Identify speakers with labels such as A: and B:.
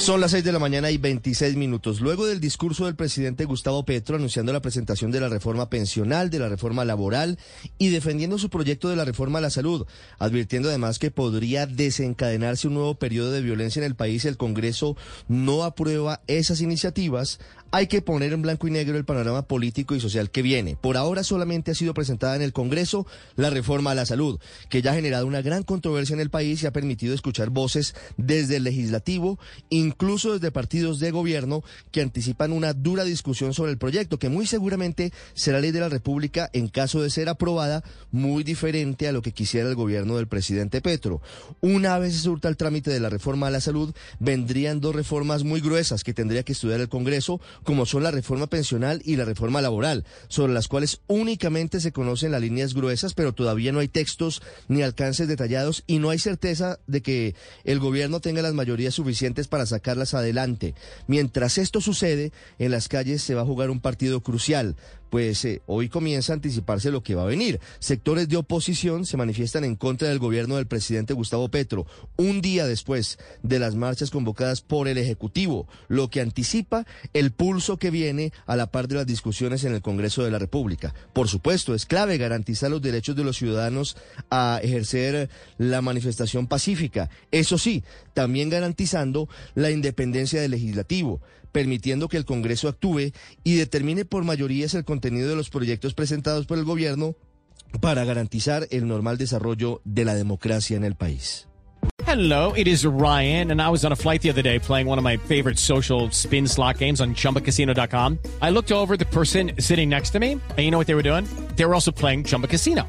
A: Son las 6 de la mañana y 26 minutos. Luego del discurso del presidente Gustavo Petro anunciando la presentación de la reforma pensional, de la reforma laboral y defendiendo su proyecto de la reforma a la salud, advirtiendo además que podría desencadenarse un nuevo periodo de violencia en el país si el Congreso no aprueba esas iniciativas, hay que poner en blanco y negro el panorama político y social que viene. Por ahora solamente ha sido presentada en el Congreso la reforma a la salud, que ya ha generado una gran controversia en el país y ha permitido escuchar voces desde el legislativo, incluso desde partidos de gobierno que anticipan una dura discusión sobre el proyecto, que muy seguramente será ley de la República en caso de ser aprobada, muy diferente a lo que quisiera el gobierno del presidente Petro. Una vez se surta el trámite de la reforma a la salud, vendrían dos reformas muy gruesas que tendría que estudiar el Congreso, como son la reforma pensional y la reforma laboral, sobre las cuales únicamente se conocen las líneas gruesas, pero todavía no hay textos ni alcances detallados y no hay certeza de que el gobierno tenga las mayorías suficientes para sacarlas adelante. Mientras esto sucede, en las calles se va a jugar un partido crucial, pues eh, hoy comienza a anticiparse lo que va a venir. Sectores de oposición se manifiestan en contra del gobierno del presidente Gustavo Petro, un día después de las marchas convocadas por el Ejecutivo, lo que anticipa el pulso que viene a la par de las discusiones en el Congreso de la República. Por supuesto, es clave garantizar los derechos de los ciudadanos a ejercer la manifestación pacífica. Eso sí, también garantizando la independencia del legislativo permitiendo que el Congreso actúe y determine por mayorías el de los proyectos presentados por el gobierno para garantizar el normal desarrollo de la democracia en el país.
B: Hello, it is Ryan, and I was on a flight the other day playing one of my favorite social spin slot games on chumbacasino.com. I looked over the person sitting next to me, and you know what they were doing? They were also playing Chumba Casino.